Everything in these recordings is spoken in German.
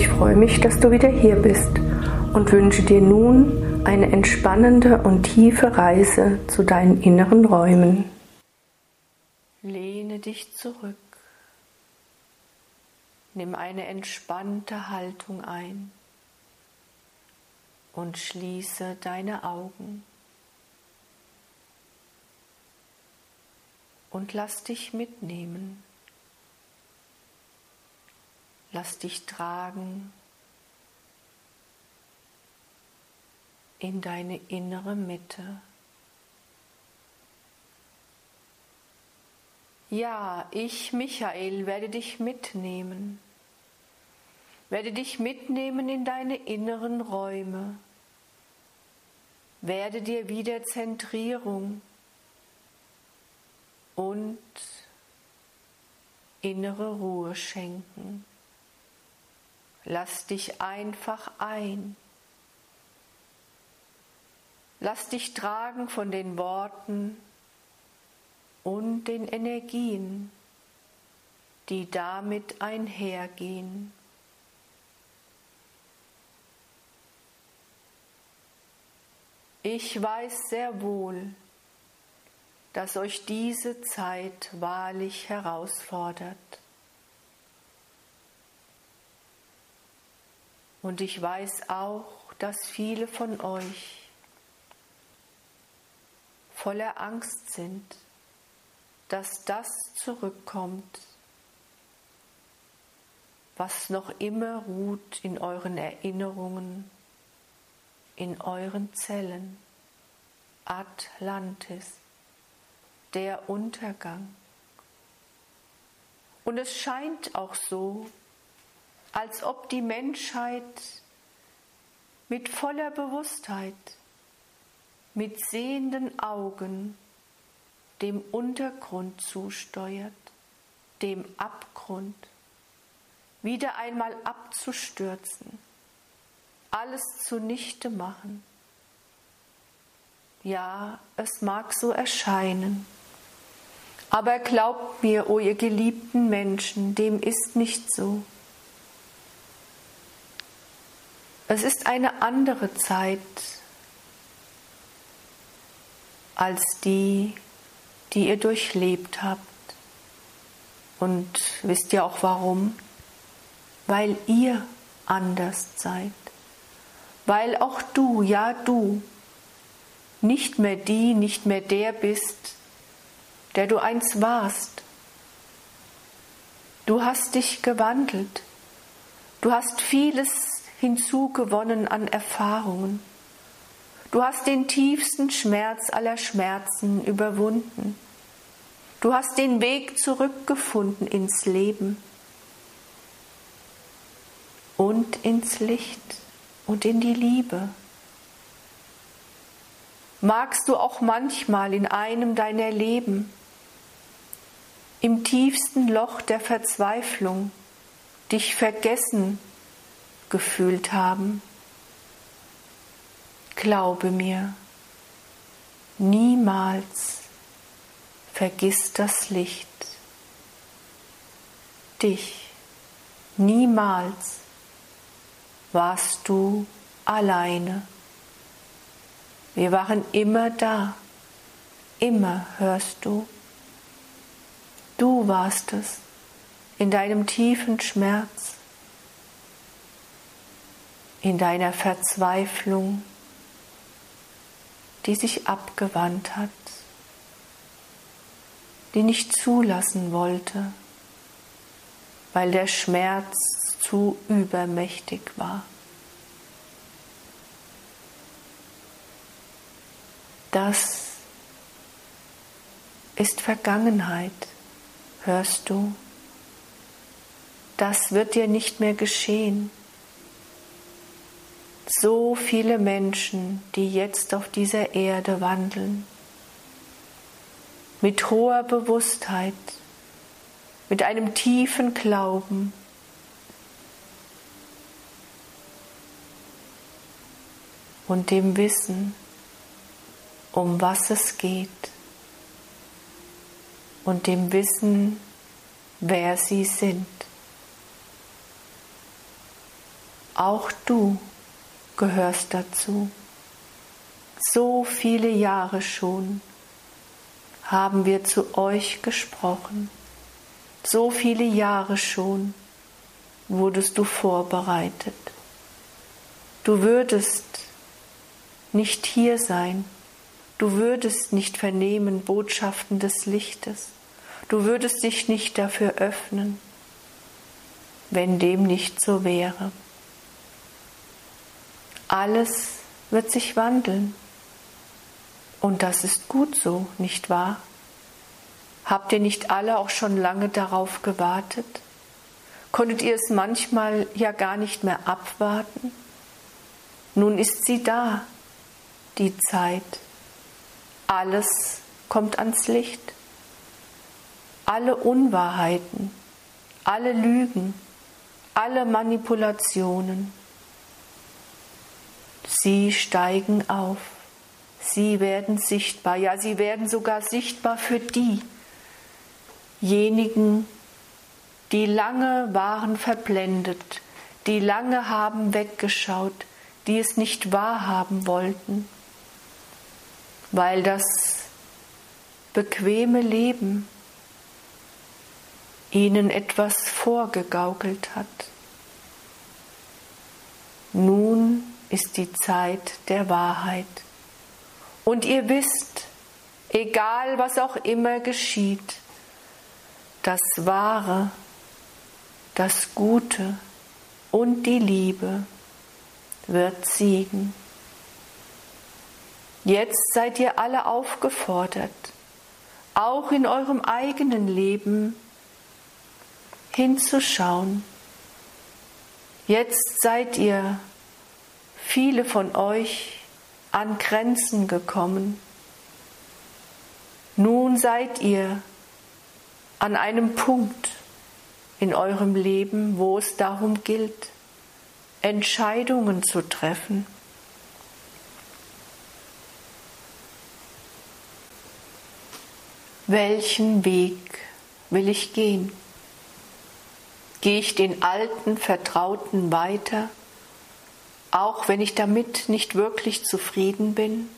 Ich freue mich, dass du wieder hier bist und wünsche dir nun eine entspannende und tiefe Reise zu deinen inneren Räumen. Lehne dich zurück. Nimm eine entspannte Haltung ein und schließe deine Augen. Und lass dich mitnehmen. Lass dich tragen in deine innere Mitte. Ja, ich, Michael, werde dich mitnehmen, werde dich mitnehmen in deine inneren Räume, werde dir wieder Zentrierung und innere Ruhe schenken. Lass dich einfach ein. Lass dich tragen von den Worten und den Energien, die damit einhergehen. Ich weiß sehr wohl, dass euch diese Zeit wahrlich herausfordert. Und ich weiß auch, dass viele von euch voller Angst sind, dass das zurückkommt, was noch immer ruht in euren Erinnerungen, in euren Zellen. Atlantis, der Untergang. Und es scheint auch so, als ob die Menschheit mit voller Bewusstheit, mit sehenden Augen dem Untergrund zusteuert, dem Abgrund, wieder einmal abzustürzen, alles zunichte machen. Ja, es mag so erscheinen, aber glaubt mir, o ihr geliebten Menschen, dem ist nicht so. Es ist eine andere Zeit als die, die ihr durchlebt habt. Und wisst ihr auch warum? Weil ihr anders seid. Weil auch du, ja du, nicht mehr die, nicht mehr der bist, der du einst warst. Du hast dich gewandelt. Du hast vieles hinzugewonnen an Erfahrungen. Du hast den tiefsten Schmerz aller Schmerzen überwunden. Du hast den Weg zurückgefunden ins Leben und ins Licht und in die Liebe. Magst du auch manchmal in einem deiner Leben, im tiefsten Loch der Verzweiflung, dich vergessen gefühlt haben. Glaube mir, niemals vergiss das Licht. Dich, niemals warst du alleine. Wir waren immer da, immer hörst du. Du warst es in deinem tiefen Schmerz in deiner Verzweiflung, die sich abgewandt hat, die nicht zulassen wollte, weil der Schmerz zu übermächtig war. Das ist Vergangenheit, hörst du? Das wird dir nicht mehr geschehen so viele Menschen, die jetzt auf dieser Erde wandeln, mit hoher Bewusstheit, mit einem tiefen Glauben, und dem Wissen, um was es geht. Und dem Wissen, wer sie sind. Auch du gehörst dazu. So viele Jahre schon haben wir zu euch gesprochen. So viele Jahre schon wurdest du vorbereitet. Du würdest nicht hier sein, du würdest nicht vernehmen Botschaften des Lichtes, du würdest dich nicht dafür öffnen, wenn dem nicht so wäre. Alles wird sich wandeln. Und das ist gut so, nicht wahr? Habt ihr nicht alle auch schon lange darauf gewartet? Konntet ihr es manchmal ja gar nicht mehr abwarten? Nun ist sie da, die Zeit. Alles kommt ans Licht. Alle Unwahrheiten, alle Lügen, alle Manipulationen, Sie steigen auf. Sie werden sichtbar. Ja, sie werden sogar sichtbar für diejenigen, die lange waren verblendet, die lange haben weggeschaut, die es nicht wahrhaben wollten, weil das bequeme Leben ihnen etwas vorgegaukelt hat. Nun ist die Zeit der Wahrheit. Und ihr wisst, egal was auch immer geschieht, das Wahre, das Gute und die Liebe wird siegen. Jetzt seid ihr alle aufgefordert, auch in eurem eigenen Leben hinzuschauen. Jetzt seid ihr viele von euch an Grenzen gekommen. Nun seid ihr an einem Punkt in eurem Leben, wo es darum gilt, Entscheidungen zu treffen. Welchen Weg will ich gehen? Gehe ich den alten, vertrauten weiter? Auch wenn ich damit nicht wirklich zufrieden bin?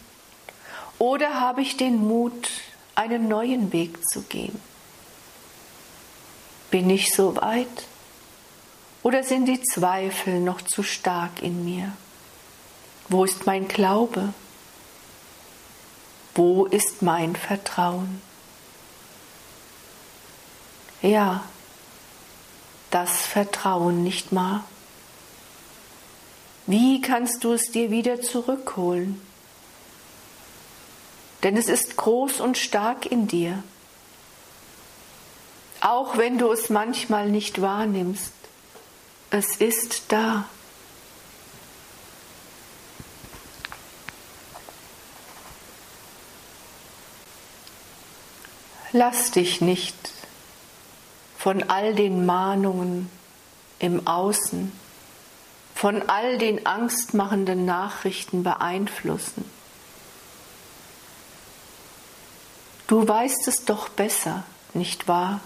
Oder habe ich den Mut, einen neuen Weg zu gehen? Bin ich so weit? Oder sind die Zweifel noch zu stark in mir? Wo ist mein Glaube? Wo ist mein Vertrauen? Ja, das Vertrauen nicht mal. Wie kannst du es dir wieder zurückholen? Denn es ist groß und stark in dir. Auch wenn du es manchmal nicht wahrnimmst, es ist da. Lass dich nicht von all den Mahnungen im Außen von all den angstmachenden Nachrichten beeinflussen. Du weißt es doch besser, nicht wahr?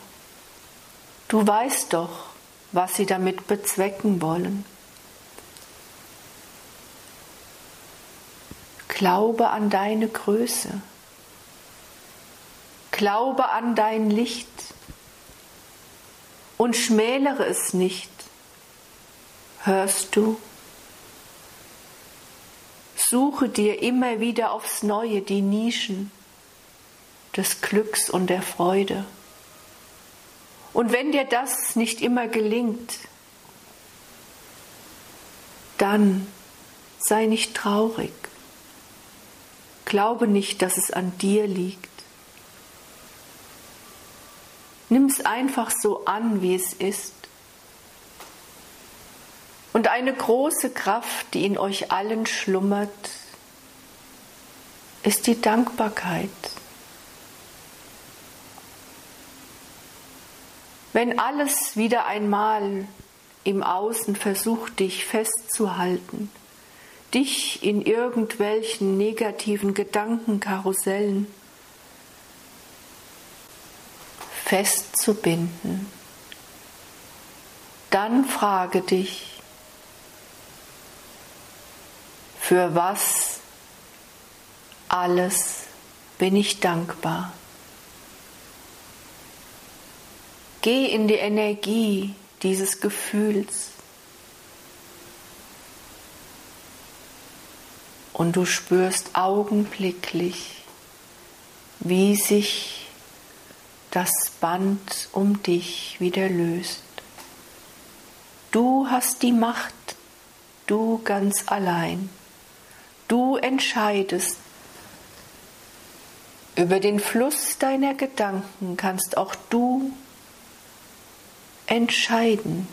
Du weißt doch, was sie damit bezwecken wollen. Glaube an deine Größe. Glaube an dein Licht und schmälere es nicht Hörst du? Suche dir immer wieder aufs Neue die Nischen des Glücks und der Freude. Und wenn dir das nicht immer gelingt, dann sei nicht traurig. Glaube nicht, dass es an dir liegt. Nimm es einfach so an, wie es ist. Und eine große Kraft, die in euch allen schlummert, ist die Dankbarkeit. Wenn alles wieder einmal im Außen versucht, dich festzuhalten, dich in irgendwelchen negativen Gedankenkarussellen festzubinden, dann frage dich, Für was alles bin ich dankbar. Geh in die Energie dieses Gefühls und du spürst augenblicklich, wie sich das Band um dich wieder löst. Du hast die Macht, du ganz allein. Du entscheidest. Über den Fluss deiner Gedanken kannst auch du entscheiden.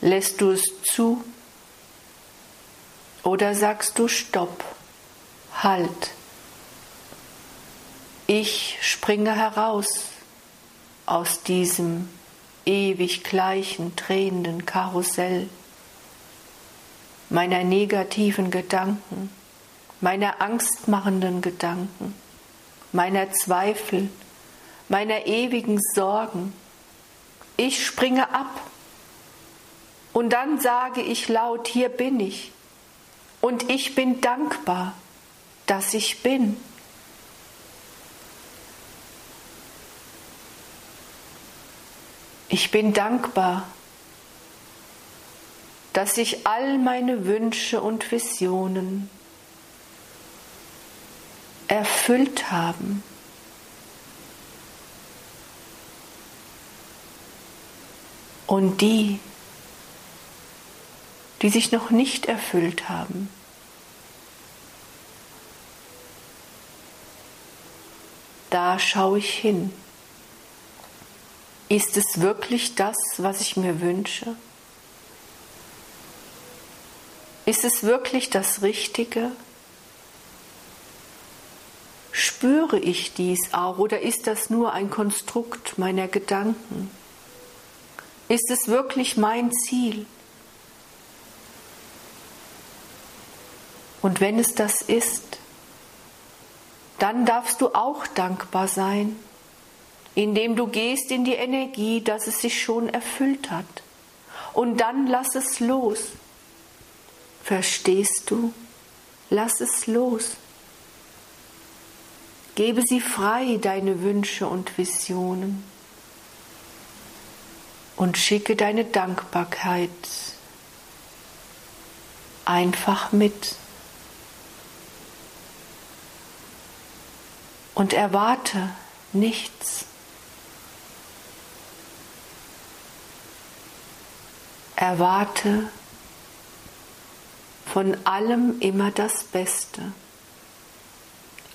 Lässt du es zu oder sagst du Stopp, Halt. Ich springe heraus aus diesem ewig gleichen, drehenden Karussell meiner negativen Gedanken, meiner angstmachenden Gedanken, meiner Zweifel, meiner ewigen Sorgen. Ich springe ab und dann sage ich laut, hier bin ich und ich bin dankbar, dass ich bin. Ich bin dankbar, dass sich all meine Wünsche und Visionen erfüllt haben. Und die, die sich noch nicht erfüllt haben, da schaue ich hin. Ist es wirklich das, was ich mir wünsche? Ist es wirklich das Richtige? Spüre ich dies auch oder ist das nur ein Konstrukt meiner Gedanken? Ist es wirklich mein Ziel? Und wenn es das ist, dann darfst du auch dankbar sein indem du gehst in die Energie, dass es sich schon erfüllt hat. Und dann lass es los. Verstehst du? Lass es los. Gebe sie frei, deine Wünsche und Visionen. Und schicke deine Dankbarkeit einfach mit. Und erwarte nichts. Erwarte von allem immer das Beste.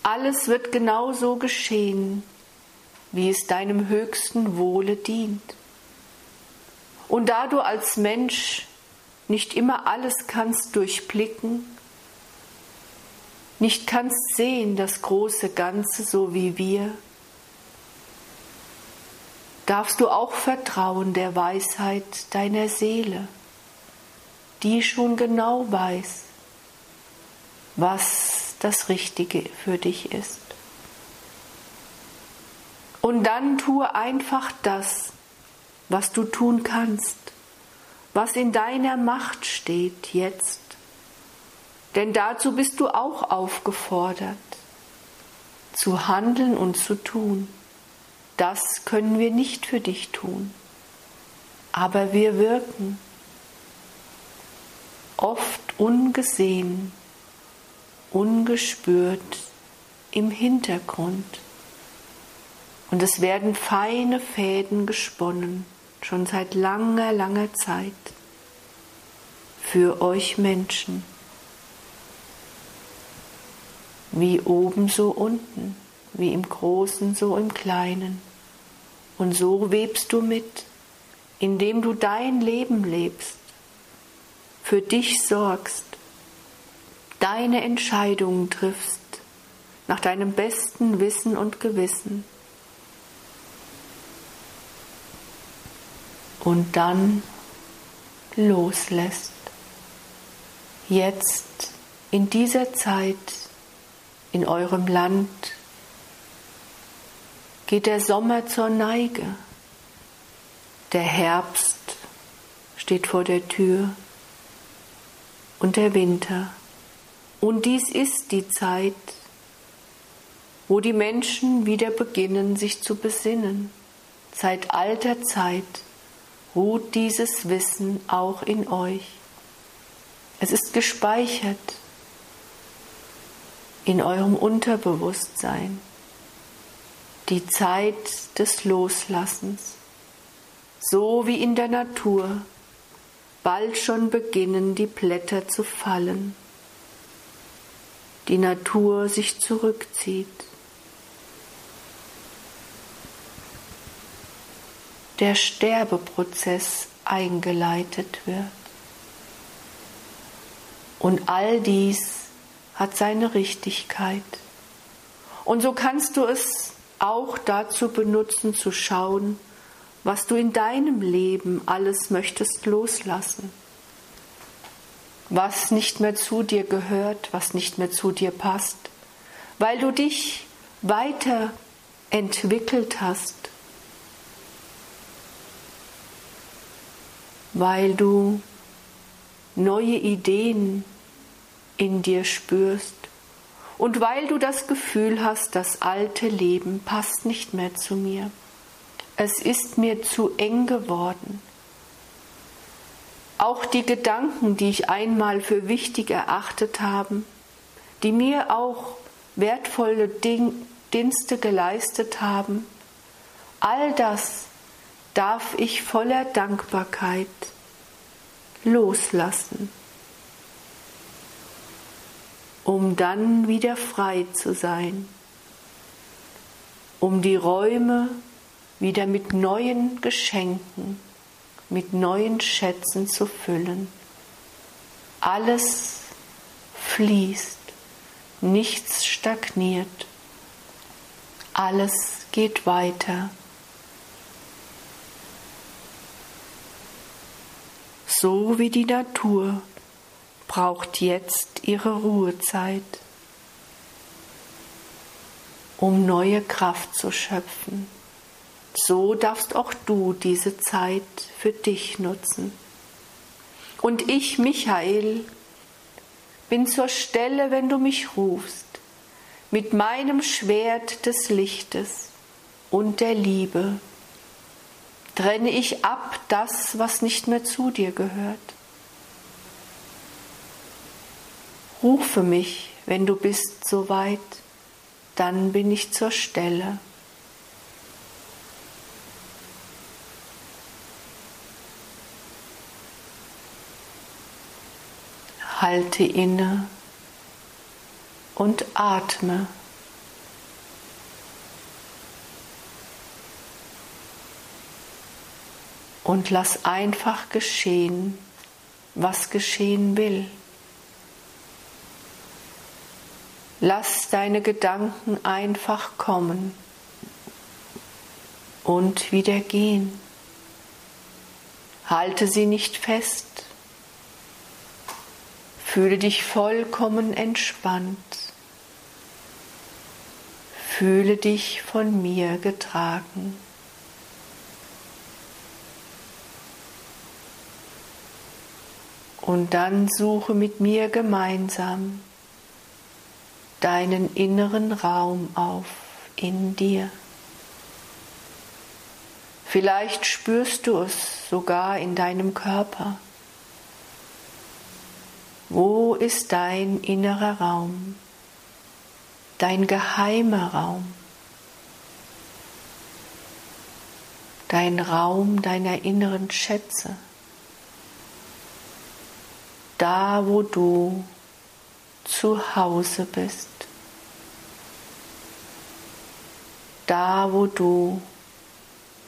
Alles wird genauso geschehen, wie es deinem höchsten Wohle dient. Und da du als Mensch nicht immer alles kannst durchblicken, nicht kannst sehen das große Ganze so wie wir, darfst du auch vertrauen der Weisheit deiner Seele, die schon genau weiß, was das Richtige für dich ist. Und dann tue einfach das, was du tun kannst, was in deiner Macht steht jetzt. Denn dazu bist du auch aufgefordert, zu handeln und zu tun das können wir nicht für dich tun. Aber wir wirken oft ungesehen, ungespürt im Hintergrund. Und es werden feine Fäden gesponnen, schon seit langer, langer Zeit, für euch Menschen. Wie oben so unten, wie im Großen so im Kleinen. Und so webst du mit, indem du dein Leben lebst, für dich sorgst, deine Entscheidungen triffst, nach deinem besten Wissen und Gewissen. Und dann loslässt. Jetzt, in dieser Zeit, in eurem Land, geht der Sommer zur Neige. Der Herbst steht vor der Tür. Und der Winter. Und dies ist die Zeit, wo die Menschen wieder beginnen, sich zu besinnen. Seit alter Zeit ruht dieses Wissen auch in euch. Es ist gespeichert in eurem Unterbewusstsein. Die Zeit des Loslassens, so wie in der Natur. Bald schon beginnen die Blätter zu fallen, die Natur sich zurückzieht. der Sterbeprozess eingeleitet wird. Und all dies hat seine Richtigkeit. Und so kannst du es auch dazu benutzen, zu schauen, was du in deinem Leben alles möchtest loslassen. Was nicht mehr zu dir gehört, was nicht mehr zu dir passt, weil du dich weiterentwickelt hast, weil du neue Ideen in dir spürst und weil du das Gefühl hast, das alte Leben passt nicht mehr zu mir. Es ist mir zu eng geworden. Auch die Gedanken, die ich einmal für wichtig erachtet habe, die mir auch wertvolle Dienste geleistet haben, all das darf ich voller Dankbarkeit loslassen, um dann wieder frei zu sein, um die Räume wieder mit neuen Geschenken, mit neuen Schätzen zu füllen. Alles fließt, nichts stagniert, alles geht weiter. so wie die Natur braucht jetzt ihre Ruhezeit, um neue Kraft zu schöpfen. So darfst auch du diese Zeit für dich nutzen. Und ich, Michael, bin zur Stelle, wenn du mich rufst, mit meinem Schwert des Lichtes und der Liebe trenne ich ab das, was nicht mehr zu dir gehört. Rufe mich, wenn du bist so weit, dann bin ich zur Stelle. Halte inne und atme. und lass einfach geschehen, was geschehen will. Lass deine Gedanken einfach kommen und wieder gehen. Halte sie nicht fest. Fühle dich vollkommen entspannt. Fühle dich von mir getragen. Und dann suche mit mir gemeinsam deinen inneren Raum auf in dir. Vielleicht spürst du es sogar in deinem Körper. Wo ist dein innerer Raum, dein geheimer Raum, dein Raum deiner inneren Schätze? da wo du zu Hause bist, da wo du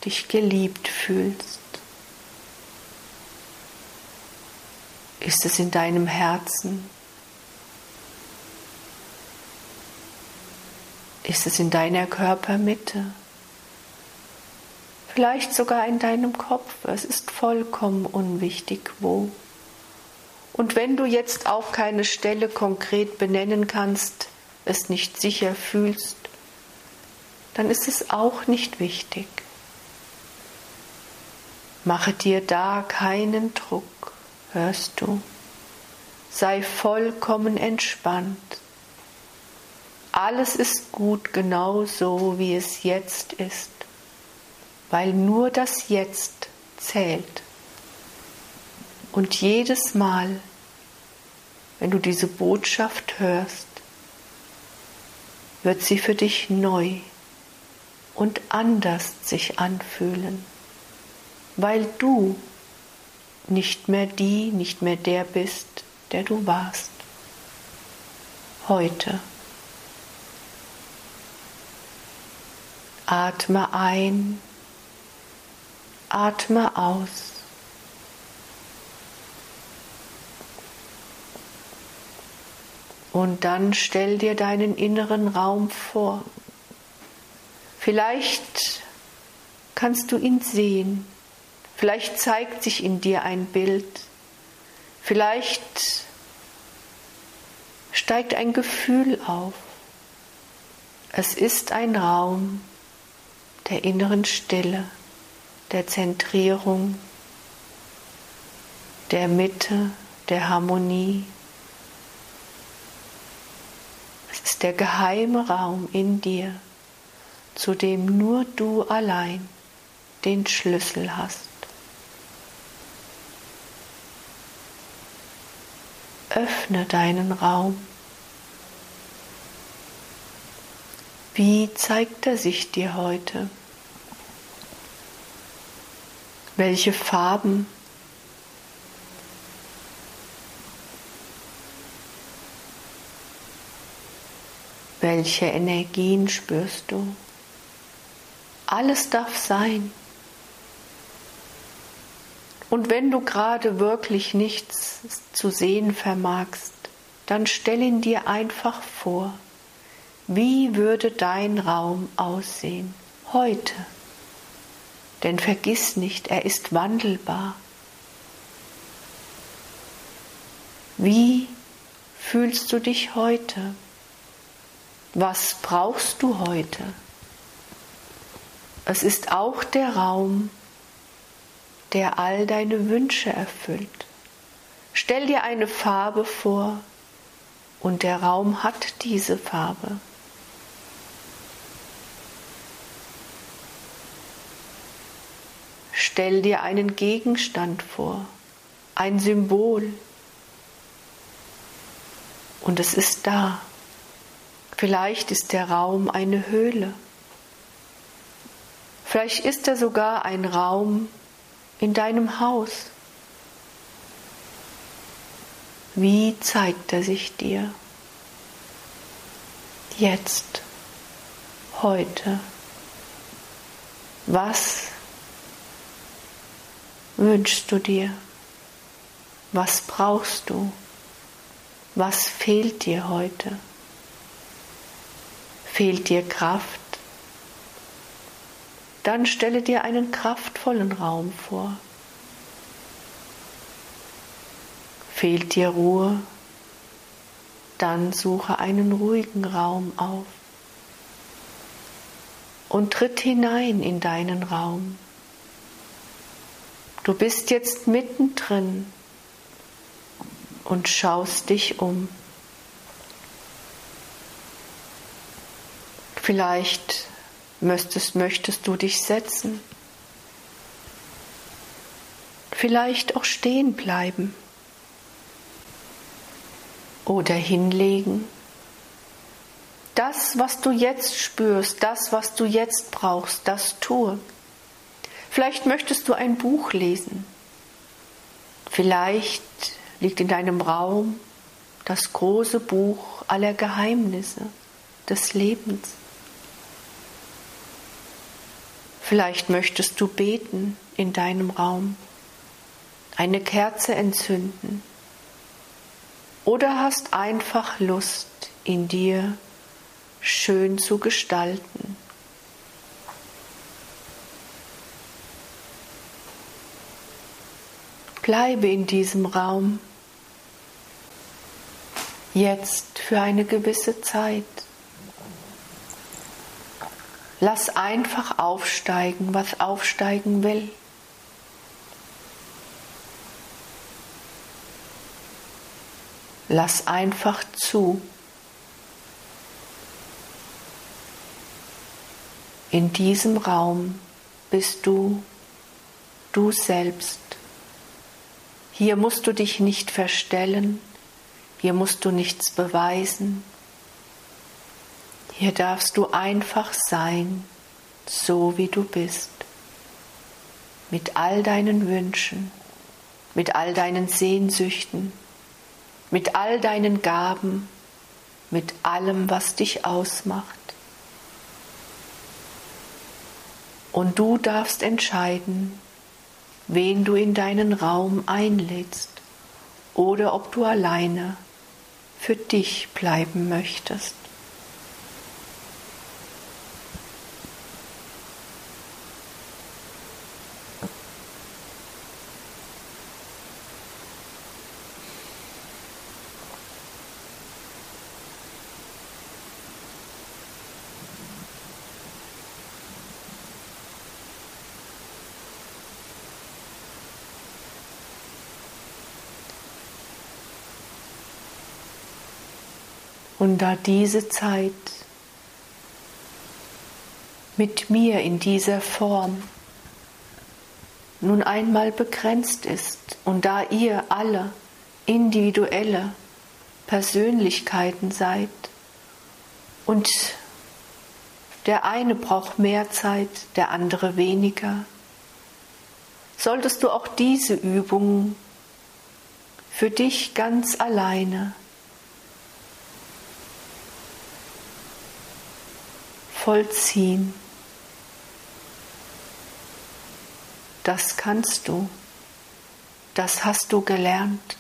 dich geliebt fühlst. Ist es in deinem Herzen? Ist es in deiner Körpermitte? Vielleicht sogar in deinem Kopf. Es ist vollkommen unwichtig, wo. Und wenn du jetzt auch keine Stelle konkret benennen kannst, es nicht sicher fühlst, dann ist es auch nicht wichtig. Mache dir da keinen Druck, hörst du? sei vollkommen entspannt. Alles ist gut genau so, wie es jetzt ist, weil nur das Jetzt zählt. Und jedes Mal, wenn du diese Botschaft hörst, wird sie für dich neu und anders sich anfühlen, weil du nicht mehr die, nicht mehr der bist, der du warst. Heute. Atme ein, atme aus. Und dann stell dir deinen inneren Raum vor. Vielleicht kannst du ihn sehen. Vielleicht zeigt sich in dir ein Bild. Vielleicht steigt ein Gefühl auf. Es ist ein Raum, der inneren Stille, der Zentrierung, der Mitte, der Harmonie. Es ist der geheime Raum in dir, zu dem nur du allein den Schlüssel hast. Öffne deinen Raum. Wie zeigt er sich dir heute? Welche Farben? Welche Energien spürst du? Alles darf sein. Und wenn du gerade wirklich nichts zu sehen vermagst, dann stell ihn dir einfach vor. Wie würde dein Raum aussehen heute? Denn vergiss nicht, er ist wandelbar. Wie fühlst du dich heute? Was brauchst du heute? Es ist auch der Raum, der all deine Wünsche erfüllt. Stell dir eine Farbe vor und der Raum hat diese Farbe. Stell dir einen Gegenstand vor, ein Symbol. Und es ist da. Vielleicht ist der Raum eine Höhle. Vielleicht ist er sogar ein Raum in deinem Haus. Wie zeigt er sich dir? Jetzt, heute. Was wünschst du dir? Was brauchst du? Was fehlt dir heute? Fehlt dir Kraft? Dann stelle dir einen kraftvollen Raum vor. Fehlt dir Ruhe? Dann suche einen ruhigen Raum auf und tritt hinein in deinen Raum. Du bist jetzt mittendrin und schaust dich um. Vielleicht möchtest, möchtest du dich setzen, vielleicht auch stehen bleiben oder hinlegen. Das, was du jetzt spürst, das, was du jetzt brauchst, das tue. Vielleicht möchtest du ein Buch lesen. Vielleicht liegt in deinem Raum das große Buch aller Geheimnisse des Lebens. Vielleicht möchtest du beten in deinem Raum, eine Kerze entzünden oder hast einfach Lust in dir schön zu gestalten. Bleibe in diesem Raum jetzt für eine gewisse Zeit. Lass einfach aufsteigen, was aufsteigen will. Lass einfach zu. In diesem Raum bist du du selbst. Hier musst du dich nicht verstellen, hier musst du nichts beweisen. Hier darfst du einfach sein, so wie du bist, mit all deinen Wünschen, mit all deinen Sehnsüchten, mit all deinen Gaben, mit allem, was dich ausmacht. Und du darfst entscheiden, wen du in deinen Raum einlädst oder ob du alleine für dich bleiben möchtest. Und da diese Zeit mit mir in dieser Form nun einmal begrenzt ist und da ihr alle individuelle Persönlichkeiten seid und der eine braucht mehr Zeit, der andere weniger, solltest du auch diese Übung für dich ganz alleine vollziehen. Das kannst du, das hast du gelernt,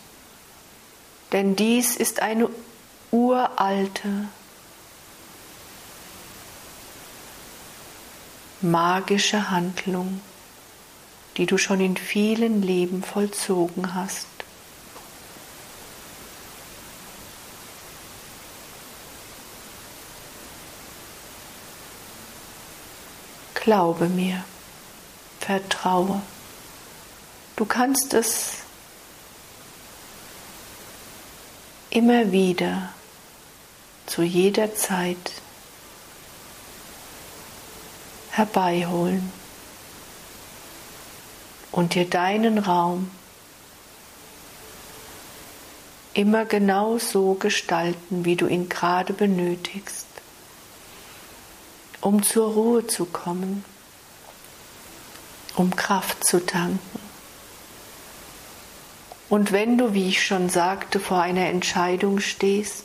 denn dies ist eine uralte, magische Handlung, die du schon in vielen Leben vollzogen hast. Glaube mir, vertraue. Du kannst es immer wieder zu jeder Zeit herbeiholen und dir deinen Raum immer genau so gestalten, wie du ihn gerade benötigst um zur Ruhe zu kommen, um Kraft zu tanken. Und wenn du, wie ich schon sagte, vor einer Entscheidung stehst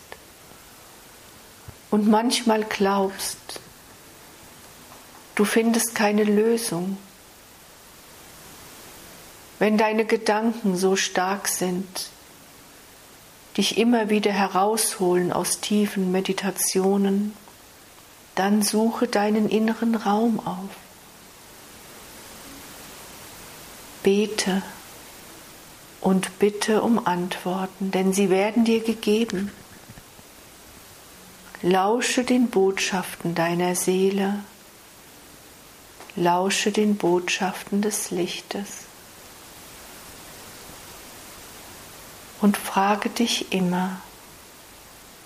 und manchmal glaubst, du findest keine Lösung, wenn deine Gedanken so stark sind, dich immer wieder herausholen aus tiefen Meditationen, dann suche deinen inneren Raum auf. Bete und bitte um Antworten, denn sie werden dir gegeben. Lausche den Botschaften deiner Seele, lausche den Botschaften des Lichtes und frage dich immer,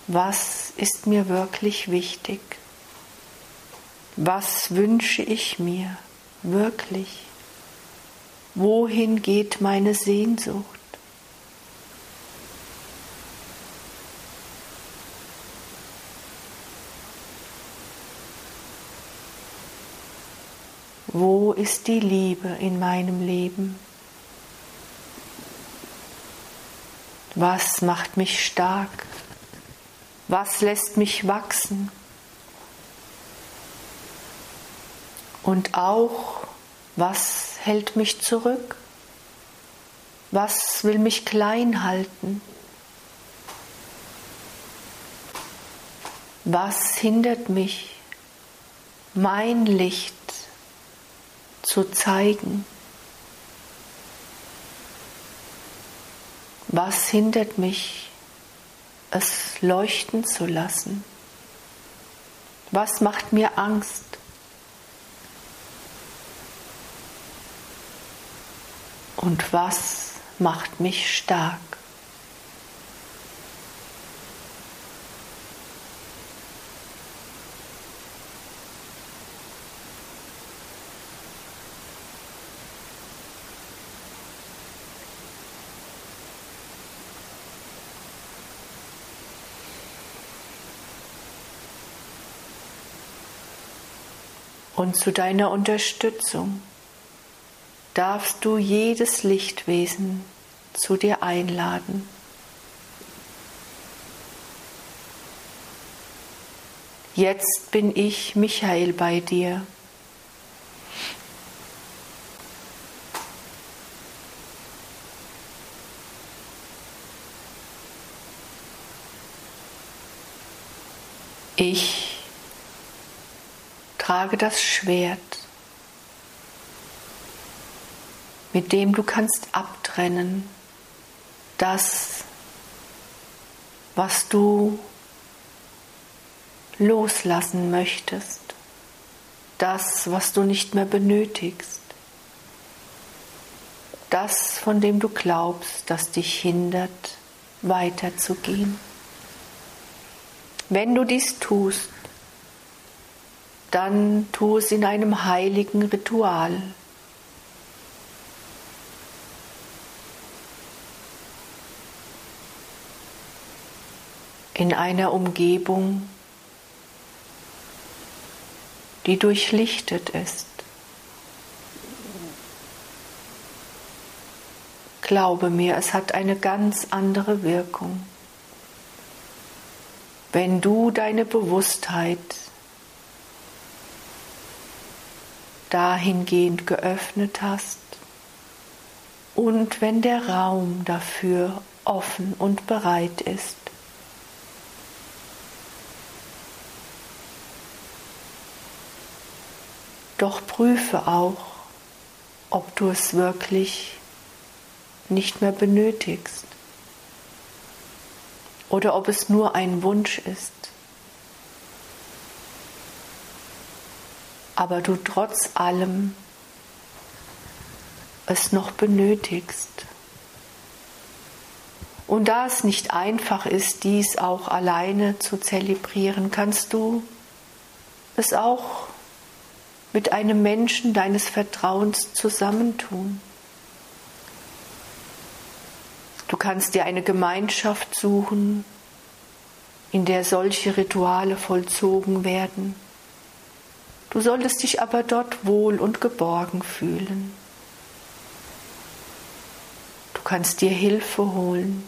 was ist mir wirklich wichtig? Was wünsche ich mir wirklich? Wohin geht meine Sehnsucht? Wo ist die Liebe in meinem Leben? Was macht mich stark? Was lässt mich wachsen? Und auch, was hält mich zurück? Was will mich klein halten? Was hindert mich, mein Licht zu zeigen? Was hindert mich, es leuchten zu lassen? Was macht mir Angst? und was macht mich stark. Und zu deiner Unterstützung darfst du jedes Lichtwesen zu dir einladen. Jetzt bin ich, Michael, bei dir. Ich trage das Schwert, mit dem du kannst abtrennen das, was du loslassen möchtest, das, was du nicht mehr benötigst, das, von dem du glaubst, das dich hindert, weiterzugehen. Wenn du dies tust, dann tu es in einem heiligen Ritual. In einer Umgebung, die durchlichtet ist. Glaube mir, es hat eine ganz andere Wirkung. Wenn du deine Bewusstheit dahingehend geöffnet hast und wenn der Raum dafür offen und bereit ist. Doch prüfe auch, ob du es wirklich nicht mehr benötigst oder ob es nur ein Wunsch ist, aber du trotz allem es noch benötigst. Und da es nicht einfach ist, dies auch alleine zu zelebrieren, kannst du es auch mit einem Menschen deines Vertrauens zusammentun. Du kannst dir eine Gemeinschaft suchen, in der solche Rituale vollzogen werden. Du solltest dich aber dort wohl und geborgen fühlen. Du kannst dir Hilfe holen.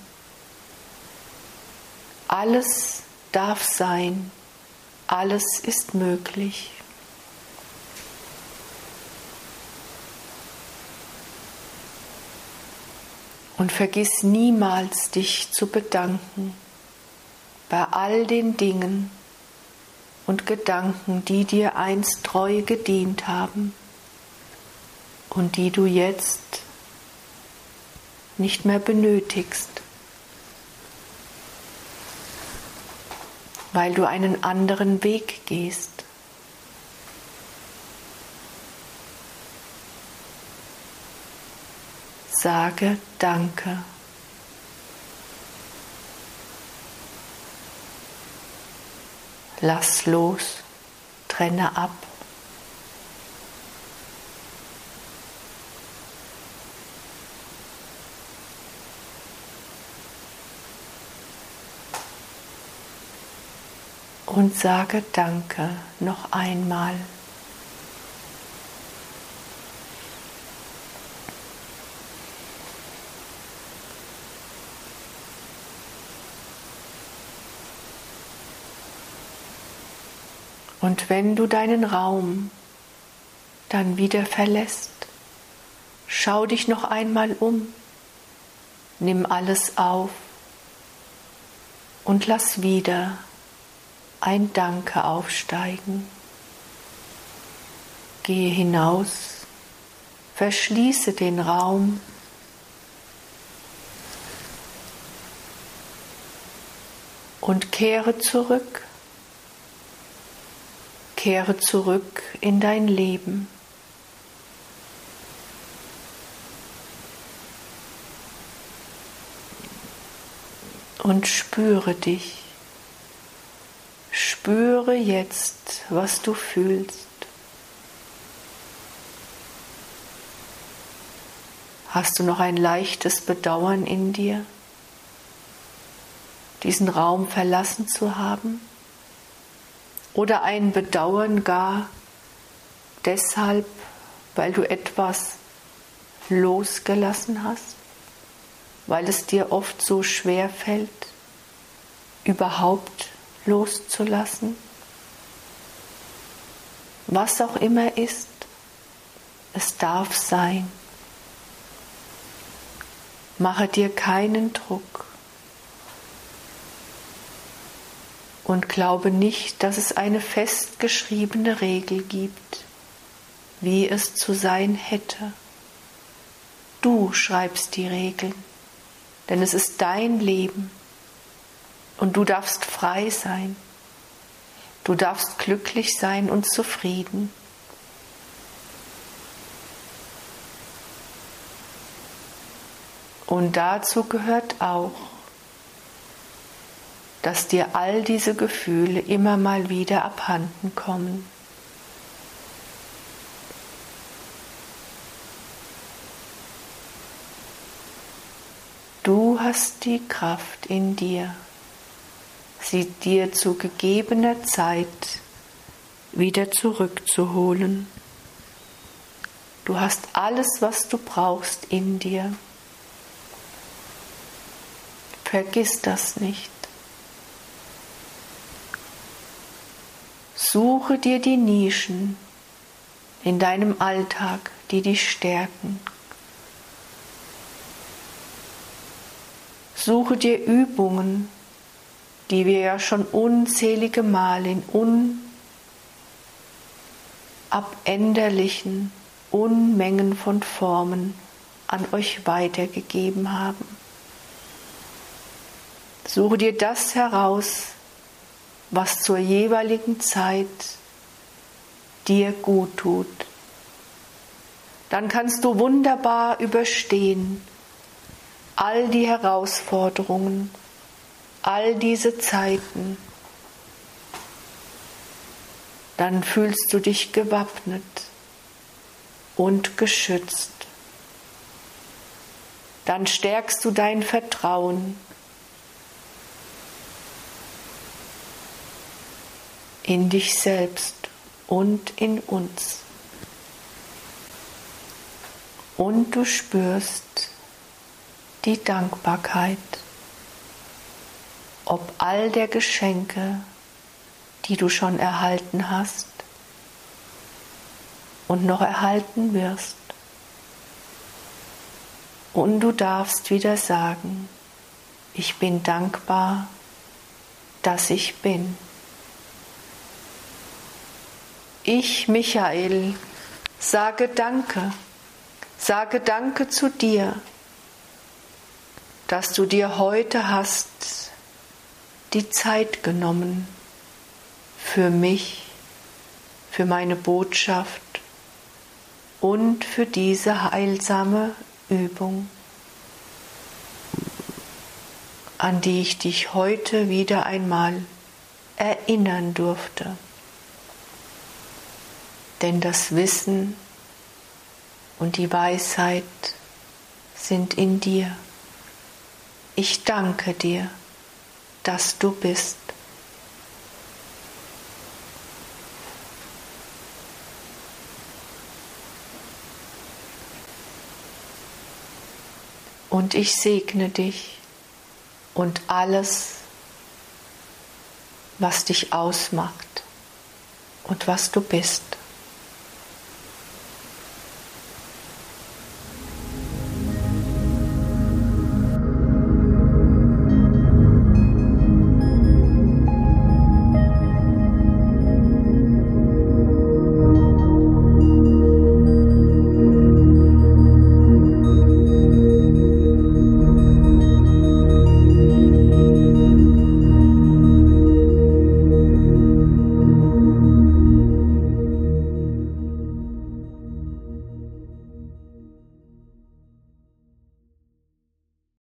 Alles darf sein, alles ist möglich. Und vergiss niemals, dich zu bedanken bei all den Dingen und Gedanken, die dir einst treu gedient haben und die du jetzt nicht mehr benötigst, weil du einen anderen Weg gehst. Sage Danke. Lass los, trenne ab. Und sage Danke noch einmal. Und wenn du deinen Raum dann wieder verlässt, schau dich noch einmal um, nimm alles auf und lass wieder ein Danke aufsteigen. Gehe hinaus, verschließe den Raum und kehre zurück Kehre zurück in dein Leben. Und spüre dich. Spüre jetzt, was du fühlst. Hast du noch ein leichtes Bedauern in dir, diesen Raum verlassen zu haben? Oder ein Bedauern gar, deshalb, weil du etwas losgelassen hast, weil es dir oft so schwer fällt, überhaupt loszulassen. Was auch immer ist, es darf sein. Mache dir keinen Druck und glaube nicht, dass es eine festgeschriebene Regel gibt, wie es zu sein hätte. Du schreibst die Regeln, denn es ist dein Leben und du darfst frei sein. Du darfst glücklich sein und zufrieden. Und dazu gehört auch, dass dir all diese Gefühle immer mal wieder abhanden kommen. Du hast die Kraft in dir, sie dir zu gegebener Zeit wieder zurückzuholen. Du hast alles, was du brauchst in dir. Vergiss das nicht. Suche dir die Nischen in deinem Alltag, die dich stärken. Suche dir Übungen, die wir ja schon unzählige Mal in unabänderlichen Unmengen von Formen an euch weitergegeben haben. Suche dir das heraus, was zur jeweiligen Zeit dir gut tut. Dann kannst du wunderbar überstehen all die Herausforderungen, all diese Zeiten. Dann fühlst du dich gewappnet und geschützt. Dann stärkst du dein Vertrauen in dich selbst und in uns. Und du spürst die Dankbarkeit, ob all der Geschenke, die du schon erhalten hast und noch erhalten wirst. Und du darfst wieder sagen, ich bin dankbar, dass ich bin. Ich, Michael, sage Danke, sage Danke zu dir, dass du dir heute hast die Zeit genommen für mich, für meine Botschaft und für diese heilsame Übung, an die ich dich heute wieder einmal erinnern durfte denn das Wissen und die Weisheit sind in dir. Ich danke dir, dass du bist. Und ich segne dich und alles, was dich ausmacht und was du bist.